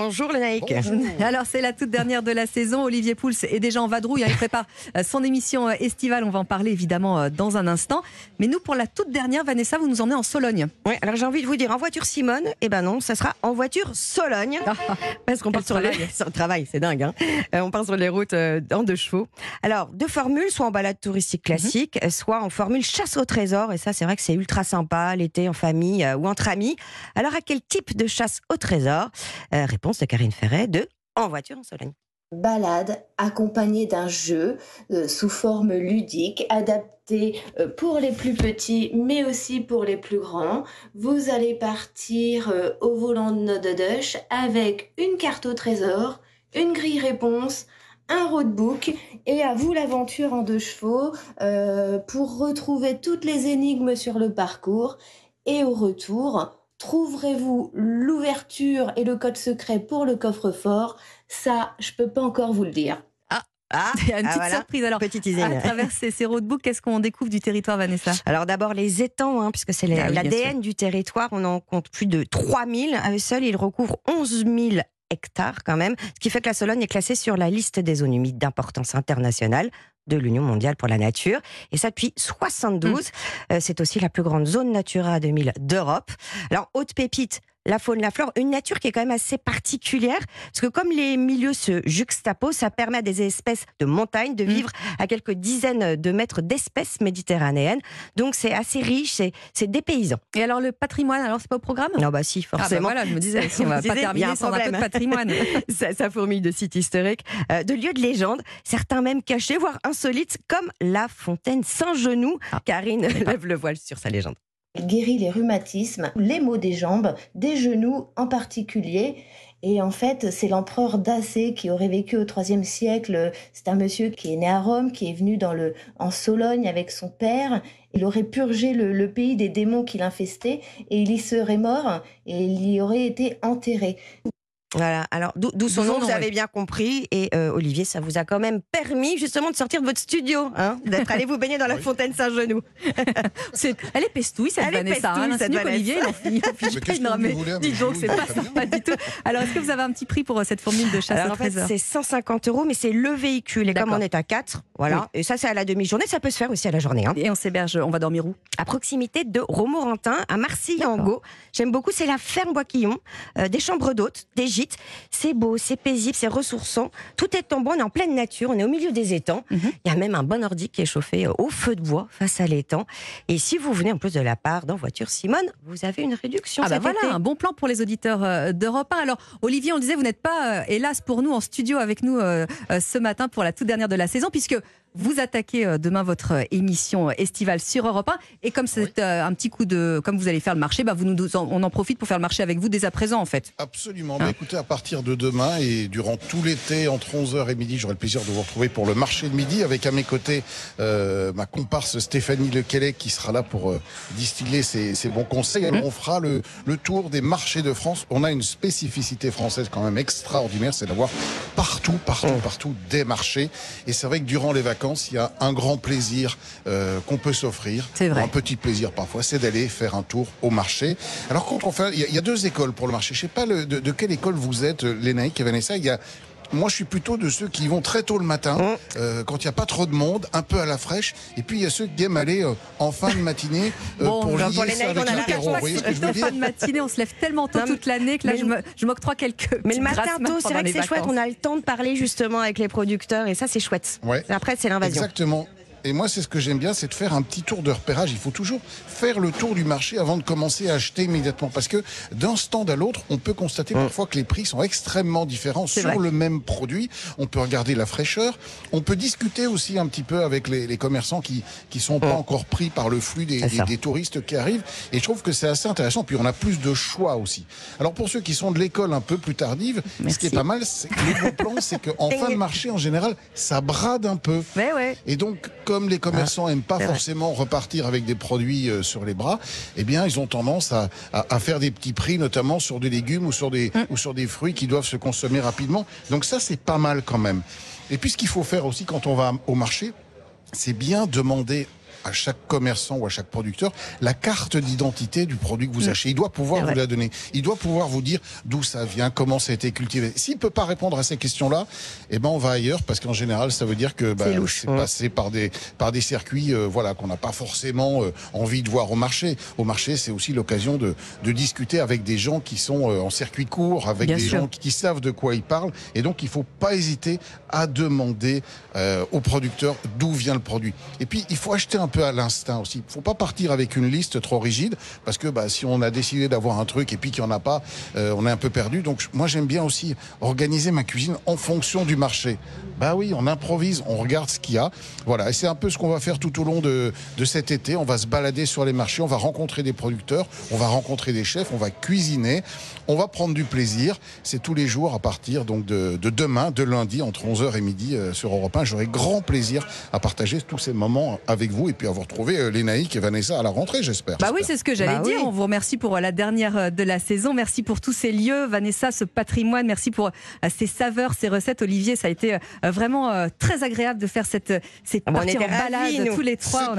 Bonjour les Naïcs. Alors c'est la toute dernière de la saison. Olivier Pouls est déjà en vadrouille. Il prépare euh, son émission euh, estivale. On va en parler évidemment euh, dans un instant. Mais nous, pour la toute dernière, Vanessa, vous nous emmenez en Sologne. Oui, alors j'ai envie de vous dire en voiture Simone. Eh ben non, ça sera en voiture Sologne. parce qu'on part sur, le travail, c'est dingue. Hein on part sur les routes en deux chevaux. Alors, deux formules, soit en balade touristique classique, mhm. soit en formule chasse au trésor. Et ça, c'est vrai que c'est ultra sympa l'été en famille ou entre amis. Alors, à quel type de chasse au trésor? De Karine Ferret de En voiture en Sologne. Balade accompagnée d'un jeu euh, sous forme ludique, adapté euh, pour les plus petits mais aussi pour les plus grands. Vous allez partir euh, au volant de Nododush avec une carte au trésor, une grille réponse, un roadbook et à vous l'aventure en deux chevaux pour retrouver toutes les énigmes sur le parcours et au retour Trouverez-vous l'ouverture et le code secret pour le coffre-fort? Ça, je peux pas encore vous le dire. Ah, ah, une ah, petite surprise. Alors, Petite à travers ces, ces roadbooks, qu'est-ce qu'on découvre du territoire, Vanessa? Alors, d'abord, les étangs, hein, puisque c'est ah l'ADN du territoire. On en compte plus de 3000. À eux seuls, ils recouvrent 11 000 hectares quand même, ce qui fait que la Sologne est classée sur la liste des zones humides d'importance internationale de l'Union mondiale pour la nature. Et ça depuis 72. Mmh. Euh, c'est aussi la plus grande zone Natura 2000 d'Europe. Alors, haute pépite, la faune, la flore, une nature qui est quand même assez particulière, parce que comme les milieux se juxtaposent, ça permet à des espèces de montagne de mmh. vivre à quelques dizaines de mètres d'espèces méditerranéennes. Donc c'est assez riche, c'est des paysans. Et alors le patrimoine, alors c'est pas au programme? Non, bah si, forcément. Ah bah voilà, je me disais, si on va pas terminer sans un peu de patrimoine. ça, ça, fourmille de sites historiques, euh, de lieux de légende, certains même cachés, voire insolites, comme la fontaine Saint-Genou. Ah. Karine lève le voile sur sa légende guérit les rhumatismes, les maux des jambes, des genoux en particulier. Et en fait, c'est l'empereur Dacé qui aurait vécu au IIIe siècle. C'est un monsieur qui est né à Rome, qui est venu dans le, en Sologne avec son père. Il aurait purgé le, le pays des démons qui l'infestaient et il y serait mort et il y aurait été enterré. Voilà, alors d'où son nom, vous avez bien compris. Et euh, Olivier, ça vous a quand même permis justement de sortir de votre studio, hein, d'être allé vous baigner dans la fontaine Saint-Genou. elle est pestouille, cette elle Vanessa. Est pestouille, hein, Olivier, il en Non, mais dis donc, c'est pas sympa du tout. Alors, est-ce que vous avez un petit prix pour euh, cette formule de chasse alors, en fait, c'est 150 euros, mais c'est le véhicule. Et comme on est à 4, voilà. Et ça, c'est à la demi-journée. Ça peut se faire aussi à la journée. Hein. Et on s'héberge, on va dormir où? À proximité de Romorantin, à Marcy-Yango. J'aime beaucoup, c'est la ferme Boisquillon, euh, des chambres d'hôtes, des C'est beau, c'est paisible, c'est ressourçant. Tout est en bon, on est en pleine nature, on est au milieu des étangs. Mhm. Il y a même un bon ordi qui est chauffé euh, au feu de bois face à l'étang. Et si vous venez en plus de la part dans voiture Simone, vous avez une réduction. Ah bah voilà, un bon plan pour les auditeurs euh, d'Europe 1. Alors Olivier, on le disait, vous n'êtes pas, euh, hélas pour nous, en studio avec nous ce matin pour la toute dernière de la saison, puisque vous attaquez euh, demain votre euh, émission estivale sur Europe 1. Et comme c'est euh, un petit coup de. Comme vous allez faire le marché, bah vous nous, on en profite pour faire le marché avec vous dès à présent, en fait. Absolument. Hein bah, écoutez, à partir de demain et durant tout l'été, entre 11h et midi, j'aurai le plaisir de vous retrouver pour le marché de midi avec à mes côtés ma comparse Stéphanie Lequelec qui sera là pour distiller ses, bons conseils. Mmh. on fera le, le tour des marchés de France. On a une spécificité française quand même extraordinaire, c'est d'avoir partout, partout, partout des marchés. Et c'est vrai que durant les vacances, il y a un grand plaisir euh, qu'on peut s'offrir. Un petit plaisir parfois, c'est d'aller faire un tour au marché. Alors quand on fait, il y, a deux écoles pour le marché. Je sais pas de, quelle école vous êtes, Lénaïque et Vanessa. Il y a moi, je suis plutôt de ceux qui vont très tôt le matin, mmh. euh, quand il n'y a pas trop de monde, un peu à la fraîche. Et puis, il y a ceux qui aiment aller euh, en fin de matinée bon, pour les ça avec l'apéro. En fin de matinée, on se lève tellement tôt toute l'année que là, je m'octroie quelques Mais le matin tôt, c'est vrai que c'est chouette. On a le temps de parler justement avec les producteurs et ça, c'est chouette. Ouais. Après, c'est l'invasion. Exactement. Et moi, c'est ce que j'aime bien, c'est de faire un petit tour de repérage. Il faut toujours faire le tour du marché avant de commencer à acheter immédiatement. Parce que d'un stand à l'autre, on peut constater mmh. parfois que les prix sont extrêmement différents sur le même produit. On peut regarder la fraîcheur. On peut discuter aussi un petit peu avec les, commerçants qui qui sont pas mmh. encore pris par le flux des, des, touristes qui arrivent. Et je trouve que c'est assez intéressant. Puis on a plus de choix aussi. Alors pour ceux qui sont de l'école un peu plus tardive, ce qui est pas mal, c'est que le bon plan, c'est qu'en fin de marché, en général, ça brade un peu. Mais ouais. Et donc, comme les commerçants n'aiment ah, pas forcément repartir avec des produits euh, sur les bras, eh bien, ils ont tendance à, faire des petits prix, notamment sur des légumes ou sur des, mm. ou sur des fruits qui doivent se consommer rapidement. Donc ça, c'est pas mal quand même. Et puis, ce qu'il faut faire aussi quand on va au marché, c'est bien demander à chaque commerçant ou à chaque producteur la carte d'identité du produit que vous mm. achetez. Il doit pouvoir vous la donner. Il doit pouvoir vous dire d'où ça vient, comment ça a été cultivé. S'il peut pas répondre à ces questions-là, eh ben on va ailleurs parce qu'en général, ça veut dire que bah, c'est passé par des par des circuits, euh, voilà, qu'on n'a pas forcément euh, envie de voir au marché. Au marché, c'est aussi l'occasion de, de discuter avec des gens qui sont euh, en circuit court, avec des gens qui, savent de quoi ils parlent, et donc il faut pas hésiter à demander aux producteurs d'où vient le produit. Et puis il faut acheter un peu à l'instinct aussi. Il faut pas partir avec une liste trop rigide parce que bah, si on a décidé d'avoir un truc et puis qu'il y en a pas, on est un peu perdu. Donc moi j'aime bien aussi organiser ma cuisine en fonction du marché. Bah oui, on improvise, on regarde ce qu'il y a. Voilà, et c'est un peu ce qu'on va faire tout au long de, de cet été. On va se balader sur les marchés, on va rencontrer des producteurs, on va rencontrer des chefs, on va cuisiner, on va prendre du plaisir. C'est tous les jours à partir donc de, de demain, de lundi, entre 11h et midi euh, sur Europe 1. J'aurai grand plaisir à partager tous ces moments avec vous et puis à vous retrouver euh, Lénaïque et Vanessa à la rentrée, j'espère. Bah oui, c'est ce que j'allais bah dire. On vous remercie pour la dernière euh, de la saison. Merci pour tous ces lieux, Vanessa, ce patrimoine. Merci pour ces saveurs, ces recettes. Olivier, ça a été vraiment très agréable de faire cette, cette ah, partie en balade tous les trois.